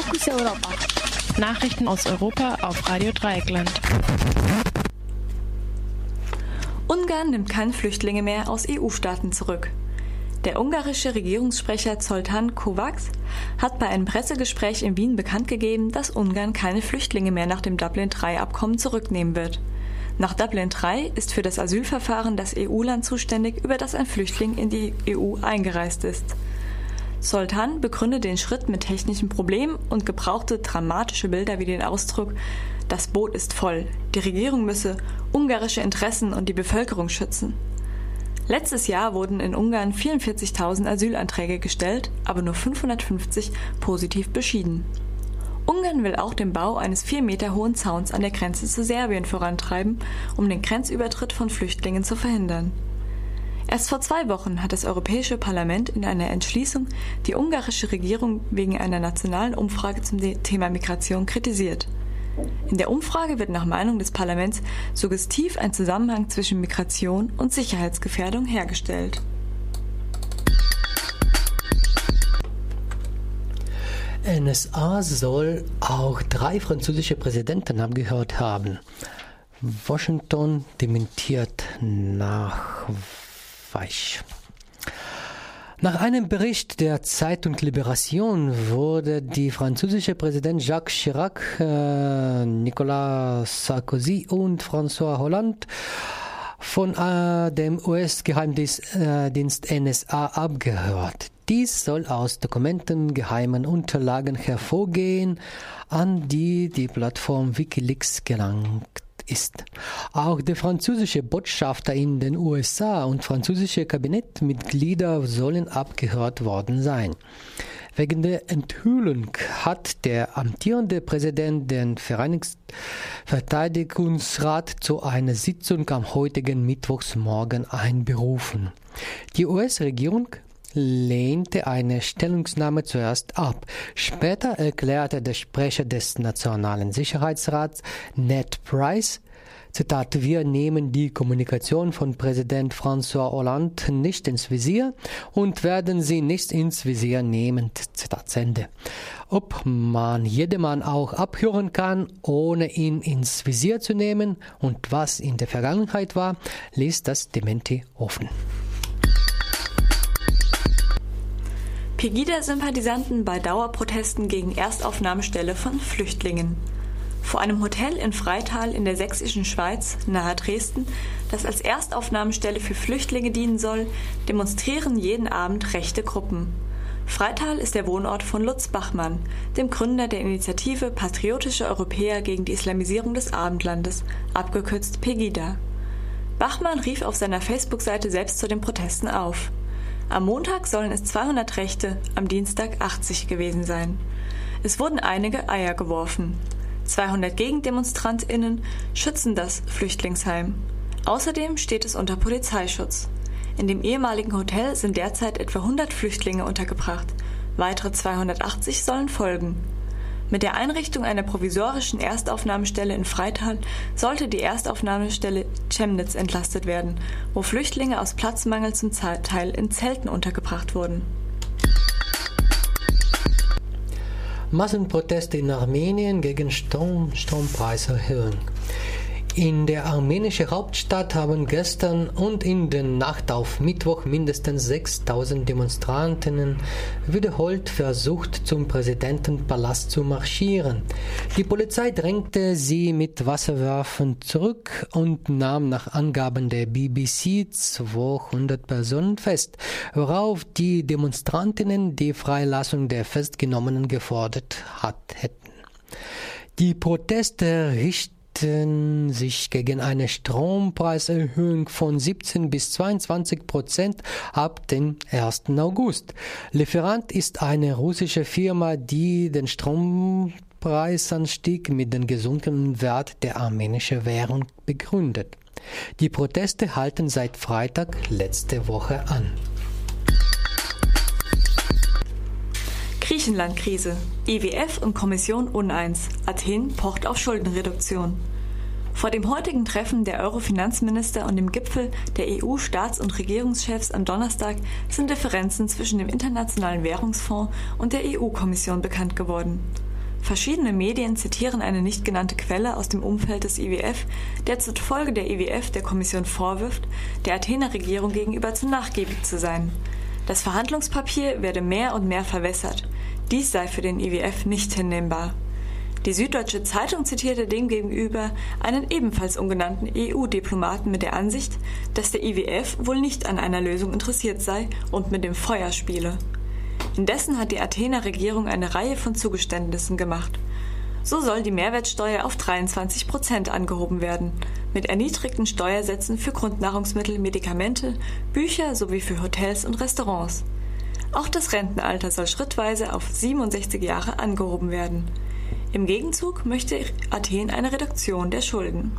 Fokus Europa. Nachrichten aus Europa auf Radio Dreieckland. Ungarn nimmt keine Flüchtlinge mehr aus EU-Staaten zurück. Der ungarische Regierungssprecher Zoltan Kovacs hat bei einem Pressegespräch in Wien bekannt gegeben, dass Ungarn keine Flüchtlinge mehr nach dem Dublin-III-Abkommen zurücknehmen wird. Nach Dublin III ist für das Asylverfahren das EU-Land zuständig, über das ein Flüchtling in die EU eingereist ist. Sultan begründet den Schritt mit technischen Problemen und gebrauchte dramatische Bilder wie den Ausdruck Das Boot ist voll. Die Regierung müsse ungarische Interessen und die Bevölkerung schützen. Letztes Jahr wurden in Ungarn 44.000 Asylanträge gestellt, aber nur 550 positiv beschieden. Ungarn will auch den Bau eines vier Meter hohen Zauns an der Grenze zu Serbien vorantreiben, um den Grenzübertritt von Flüchtlingen zu verhindern. Erst vor zwei Wochen hat das Europäische Parlament in einer Entschließung die ungarische Regierung wegen einer nationalen Umfrage zum Thema Migration kritisiert. In der Umfrage wird nach Meinung des Parlaments suggestiv ein Zusammenhang zwischen Migration und Sicherheitsgefährdung hergestellt. NSA soll auch drei französische Präsidenten abgehört haben. Washington dementiert Nachweis. Nach einem Bericht der Zeitung Liberation wurde die französische Präsident Jacques Chirac, äh, Nicolas Sarkozy und François Hollande von äh, dem US-Geheimdienst äh, NSA abgehört. Dies soll aus Dokumenten, geheimen Unterlagen hervorgehen, an die die Plattform Wikileaks gelangt ist. Auch der französische Botschafter in den USA und französische Kabinettmitglieder sollen abgehört worden sein. Wegen der Enthüllung hat der amtierende Präsident den Verteidigungsrat zu einer Sitzung am heutigen Mittwochsmorgen einberufen. Die US-Regierung lehnte eine Stellungnahme zuerst ab. Später erklärte der Sprecher des Nationalen Sicherheitsrats, Ned Price, Zitat, wir nehmen die Kommunikation von Präsident François Hollande nicht ins Visier und werden sie nicht ins Visier nehmen. Zitat Ende. Ob man jedermann auch abhören kann, ohne ihn ins Visier zu nehmen und was in der Vergangenheit war, ließ das Dementi offen. Pegida-Sympathisanten bei Dauerprotesten gegen Erstaufnahmestelle von Flüchtlingen. Vor einem Hotel in Freital in der sächsischen Schweiz, nahe Dresden, das als Erstaufnahmestelle für Flüchtlinge dienen soll, demonstrieren jeden Abend rechte Gruppen. Freital ist der Wohnort von Lutz Bachmann, dem Gründer der Initiative Patriotische Europäer gegen die Islamisierung des Abendlandes, abgekürzt Pegida. Bachmann rief auf seiner Facebook-Seite selbst zu den Protesten auf. Am Montag sollen es 200 Rechte, am Dienstag 80 gewesen sein. Es wurden einige Eier geworfen. 200 GegendemonstrantInnen schützen das Flüchtlingsheim. Außerdem steht es unter Polizeischutz. In dem ehemaligen Hotel sind derzeit etwa 100 Flüchtlinge untergebracht. Weitere 280 sollen folgen. Mit der Einrichtung einer provisorischen Erstaufnahmestelle in Freital sollte die Erstaufnahmestelle Chemnitz entlastet werden, wo Flüchtlinge aus Platzmangel zum Teil in Zelten untergebracht wurden. Massenproteste in Armenien gegen Strom, Strompreiserhöhung. In der armenischen Hauptstadt haben gestern und in der Nacht auf Mittwoch mindestens 6000 Demonstrantinnen wiederholt versucht, zum Präsidentenpalast zu marschieren. Die Polizei drängte sie mit Wasserwerfen zurück und nahm nach Angaben der BBC 200 Personen fest, worauf die Demonstrantinnen die Freilassung der Festgenommenen gefordert hat, hätten. Die Proteste richten richten sich gegen eine Strompreiserhöhung von 17 bis 22 Prozent ab dem 1. August. Lieferant ist eine russische Firma, die den Strompreisanstieg mit dem gesunkenen Wert der armenischen Währung begründet. Die Proteste halten seit Freitag letzte Woche an. Griechenland-Krise. IWF und Kommission uneins. Athen pocht auf Schuldenreduktion. Vor dem heutigen Treffen der Euro-Finanzminister und dem Gipfel der EU-Staats- und Regierungschefs am Donnerstag sind Differenzen zwischen dem Internationalen Währungsfonds und der EU-Kommission bekannt geworden. Verschiedene Medien zitieren eine nicht genannte Quelle aus dem Umfeld des IWF, der zufolge der IWF der Kommission vorwirft, der Athener Regierung gegenüber zu nachgiebig zu sein. Das Verhandlungspapier werde mehr und mehr verwässert. Dies sei für den IWF nicht hinnehmbar. Die Süddeutsche Zeitung zitierte demgegenüber einen ebenfalls ungenannten EU-Diplomaten mit der Ansicht, dass der IWF wohl nicht an einer Lösung interessiert sei und mit dem Feuer spiele. Indessen hat die Athener Regierung eine Reihe von Zugeständnissen gemacht. So soll die Mehrwertsteuer auf 23 Prozent angehoben werden, mit erniedrigten Steuersätzen für Grundnahrungsmittel, Medikamente, Bücher sowie für Hotels und Restaurants. Auch das Rentenalter soll schrittweise auf 67 Jahre angehoben werden. Im Gegenzug möchte Athen eine Reduktion der Schulden.